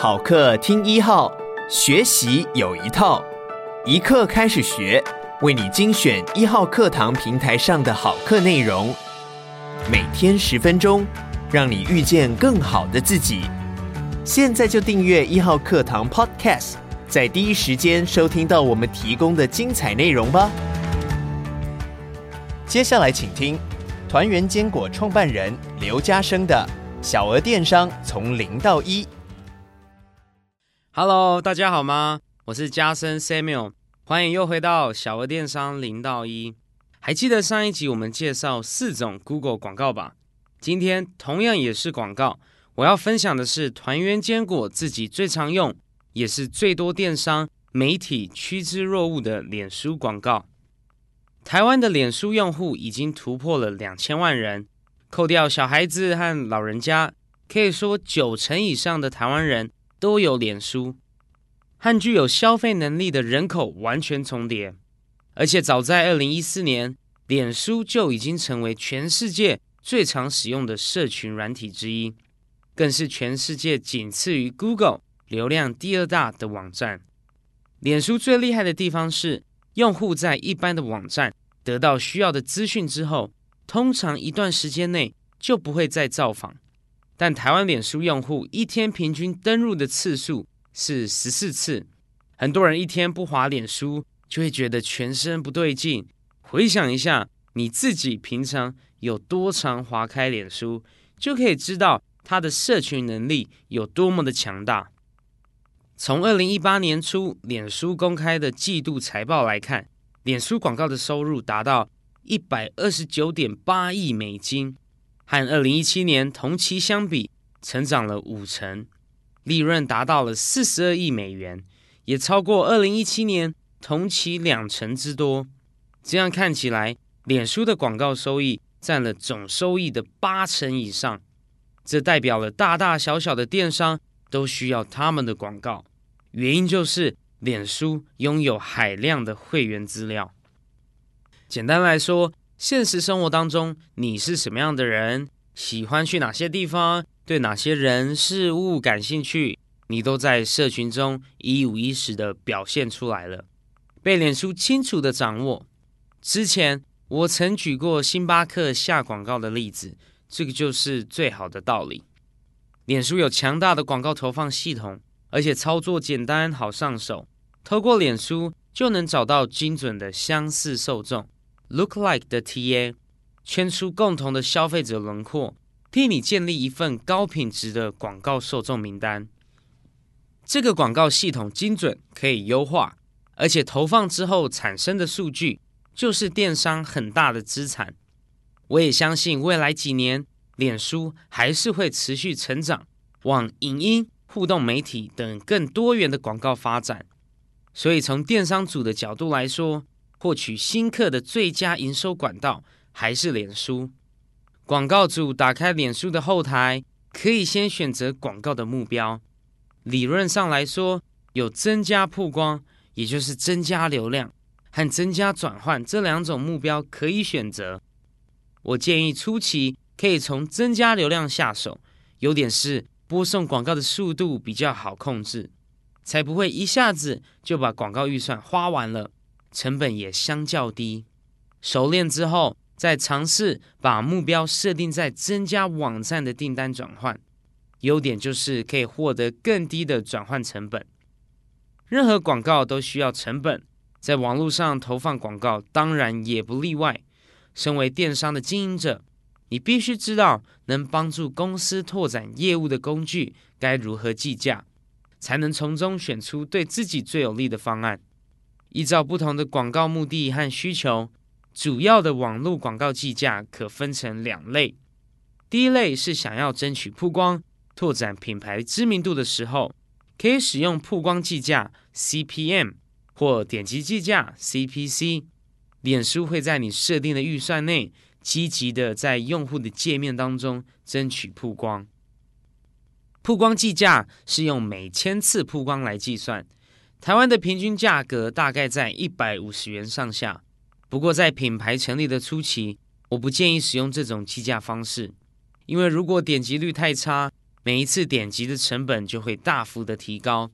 好课听一号，学习有一套，一课开始学，为你精选一号课堂平台上的好课内容，每天十分钟，让你遇见更好的自己。现在就订阅一号课堂 Podcast，在第一时间收听到我们提供的精彩内容吧。接下来请听团圆坚果创办人刘家生的。小额电商从零到一。Hello，大家好吗？我是家声 Samuel，欢迎又回到小额电商零到一。还记得上一集我们介绍四种 Google 广告吧？今天同样也是广告，我要分享的是团圆坚果自己最常用，也是最多电商媒体趋之若鹜的脸书广告。台湾的脸书用户已经突破了两千万人。扣掉小孩子和老人家，可以说九成以上的台湾人都有脸书，和具有消费能力的人口完全重叠。而且早在二零一四年，脸书就已经成为全世界最常使用的社群软体之一，更是全世界仅次于 Google 流量第二大的网站。脸书最厉害的地方是，用户在一般的网站得到需要的资讯之后，通常一段时间内就不会再造访，但台湾脸书用户一天平均登入的次数是十四次。很多人一天不滑脸书，就会觉得全身不对劲。回想一下你自己平常有多常滑开脸书，就可以知道它的社群能力有多么的强大。从二零一八年初脸书公开的季度财报来看，脸书广告的收入达到。一百二十九点八亿美金，和二零一七年同期相比，成长了五成，利润达到了四十二亿美元，也超过二零一七年同期两成之多。这样看起来，脸书的广告收益占了总收益的八成以上，这代表了大大小小的电商都需要他们的广告，原因就是脸书拥有海量的会员资料。简单来说，现实生活当中，你是什么样的人？喜欢去哪些地方？对哪些人事物感兴趣？你都在社群中一五一十的表现出来了，被脸书清楚的掌握。之前我曾举过星巴克下广告的例子，这个就是最好的道理。脸书有强大的广告投放系统，而且操作简单好上手，透过脸书就能找到精准的相似受众。Look like 的 TA 圈出共同的消费者轮廓，替你建立一份高品质的广告受众名单。这个广告系统精准，可以优化，而且投放之后产生的数据就是电商很大的资产。我也相信未来几年，脸书还是会持续成长，往影音、互动媒体等更多元的广告发展。所以从电商组的角度来说，获取新客的最佳营收管道还是脸书。广告主打开脸书的后台，可以先选择广告的目标。理论上来说，有增加曝光，也就是增加流量，和增加转换这两种目标可以选择。我建议初期可以从增加流量下手，优点是播送广告的速度比较好控制，才不会一下子就把广告预算花完了。成本也相较低，熟练之后再尝试把目标设定在增加网站的订单转换。优点就是可以获得更低的转换成本。任何广告都需要成本，在网络上投放广告当然也不例外。身为电商的经营者，你必须知道能帮助公司拓展业务的工具该如何计价，才能从中选出对自己最有利的方案。依照不同的广告目的和需求，主要的网络广告计价可分成两类。第一类是想要争取曝光、拓展品牌知名度的时候，可以使用曝光计价 （CPM） 或点击计价 （CPC）。脸书会在你设定的预算内，积极的在用户的界面当中争取曝光。曝光计价是用每千次曝光来计算。台湾的平均价格大概在一百五十元上下。不过，在品牌成立的初期，我不建议使用这种计价方式，因为如果点击率太差，每一次点击的成本就会大幅的提高。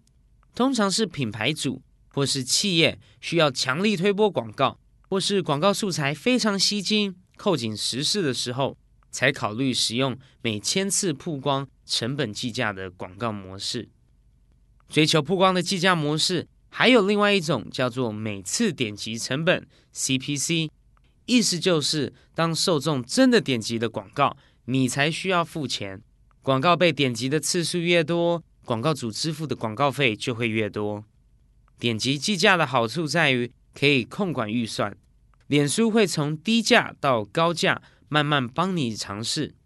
通常是品牌主或是企业需要强力推播广告，或是广告素材非常吸睛、扣紧时事的时候，才考虑使用每千次曝光成本计价的广告模式。追求曝光的计价模式，还有另外一种叫做每次点击成本 （CPC），意思就是当受众真的点击了广告，你才需要付钱。广告被点击的次数越多，广告主支付的广告费就会越多。点击计价的好处在于可以控管预算，脸书会从低价到高价慢慢帮你尝试，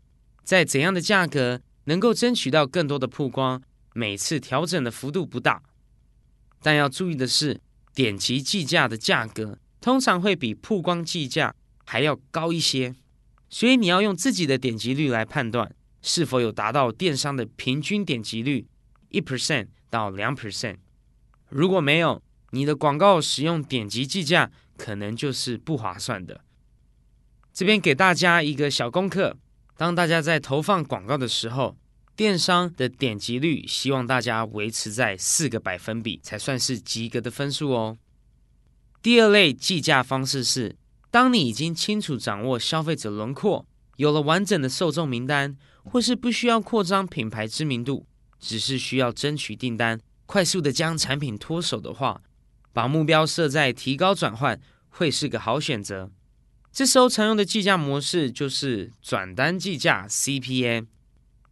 在怎样的价格能够争取到更多的曝光。每次调整的幅度不大，但要注意的是，点击计价的价格通常会比曝光计价还要高一些，所以你要用自己的点击率来判断是否有达到电商的平均点击率一 percent 到两 percent。如果没有，你的广告使用点击计价可能就是不划算的。这边给大家一个小功课：当大家在投放广告的时候，电商的点击率，希望大家维持在四个百分比才算是及格的分数哦。第二类计价方式是，当你已经清楚掌握消费者轮廓，有了完整的受众名单，或是不需要扩张品牌知名度，只是需要争取订单，快速的将产品脱手的话，把目标设在提高转换，会是个好选择。这时候常用的计价模式就是转单计价 （CPA）。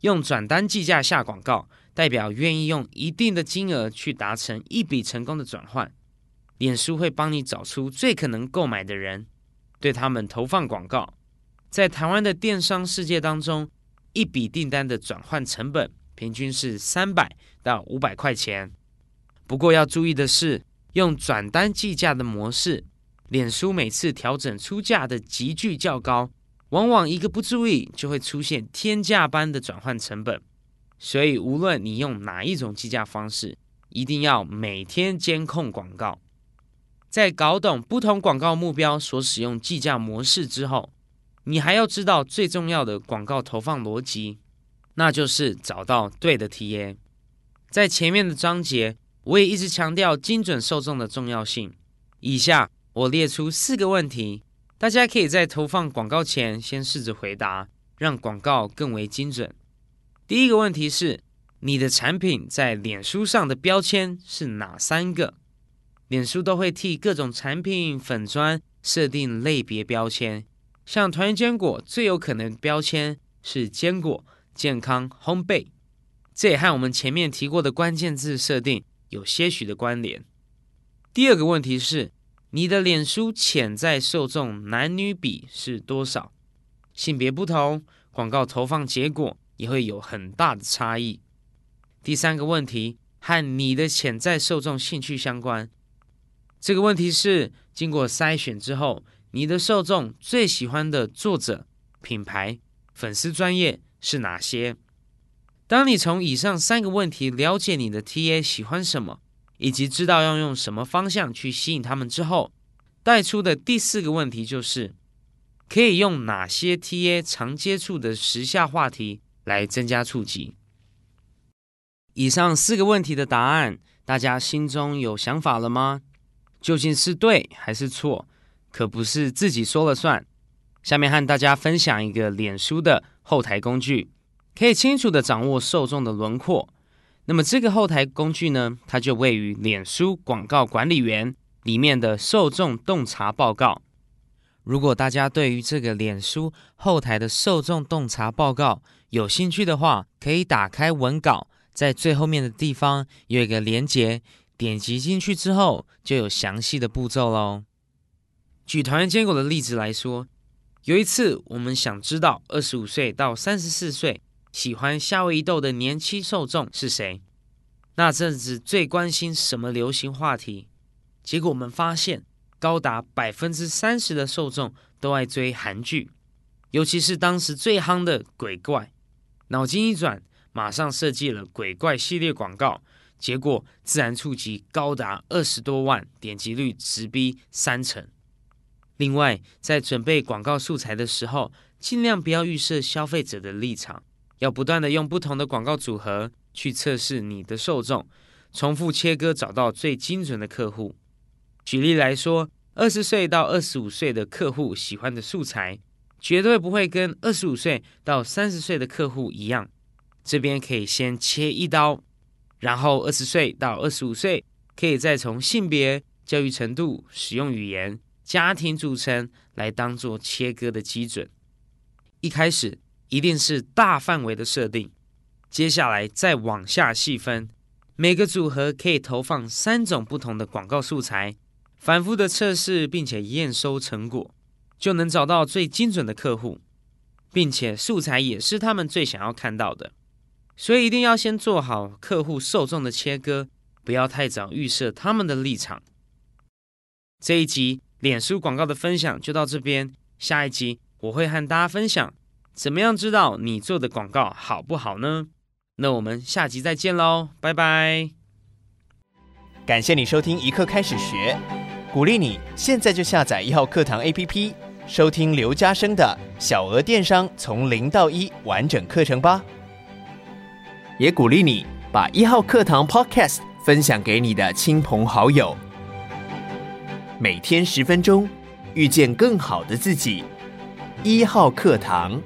用转单计价下广告，代表愿意用一定的金额去达成一笔成功的转换。脸书会帮你找出最可能购买的人，对他们投放广告。在台湾的电商世界当中，一笔订单的转换成本平均是三百到五百块钱。不过要注意的是，用转单计价的模式，脸书每次调整出价的急剧较高。往往一个不注意，就会出现天价般的转换成本。所以，无论你用哪一种计价方式，一定要每天监控广告。在搞懂不同广告目标所使用计价模式之后，你还要知道最重要的广告投放逻辑，那就是找到对的 TA。在前面的章节，我也一直强调精准受众的重要性。以下我列出四个问题。大家可以在投放广告前先试着回答，让广告更为精准。第一个问题是：你的产品在脸书上的标签是哪三个？脸书都会替各种产品粉砖设定类别标签，像团圆坚果最有可能标签是坚果、健康、烘焙，这也和我们前面提过的关键字设定有些许的关联。第二个问题是。你的脸书潜在受众男女比是多少？性别不同，广告投放结果也会有很大的差异。第三个问题和你的潜在受众兴趣相关。这个问题是经过筛选之后，你的受众最喜欢的作者、品牌、粉丝专业是哪些？当你从以上三个问题了解你的 TA 喜欢什么，以及知道要用什么方向去吸引他们之后，带出的第四个问题就是，可以用哪些 TA 常接触的时下话题来增加触及？以上四个问题的答案，大家心中有想法了吗？究竟是对还是错？可不是自己说了算。下面和大家分享一个脸书的后台工具，可以清楚地掌握受众的轮廓。那么这个后台工具呢，它就位于脸书广告管理员里面的受众洞察报告。如果大家对于这个脸书后台的受众洞察报告有兴趣的话，可以打开文稿，在最后面的地方有一个连结，点击进去之后就有详细的步骤喽。举团圆坚果的例子来说，有一次我们想知道二十五岁到三十四岁。喜欢夏威夷豆的年轻受众是谁？那阵子最关心什么流行话题？结果我们发现，高达百分之三十的受众都爱追韩剧，尤其是当时最夯的鬼怪。脑筋一转，马上设计了鬼怪系列广告，结果自然触及高达二十多万，点击率直逼三成。另外，在准备广告素材的时候，尽量不要预设消费者的立场。要不断的用不同的广告组合去测试你的受众，重复切割，找到最精准的客户。举例来说，二十岁到二十五岁的客户喜欢的素材，绝对不会跟二十五岁到三十岁的客户一样。这边可以先切一刀，然后二十岁到二十五岁，可以再从性别、教育程度、使用语言、家庭组成来当做切割的基准。一开始一定是大范围的设定，接下来再往下细分，每个组合可以投放三种不同的广告素材。反复的测试，并且验收成果，就能找到最精准的客户，并且素材也是他们最想要看到的。所以一定要先做好客户受众的切割，不要太早预设他们的立场。这一集脸书广告的分享就到这边，下一集我会和大家分享怎么样知道你做的广告好不好呢？那我们下集再见喽，拜拜！感谢你收听一课开始学。鼓励你现在就下载一号课堂 APP，收听刘家生的小额电商从零到一完整课程吧。也鼓励你把一号课堂 Podcast 分享给你的亲朋好友。每天十分钟，遇见更好的自己。一号课堂。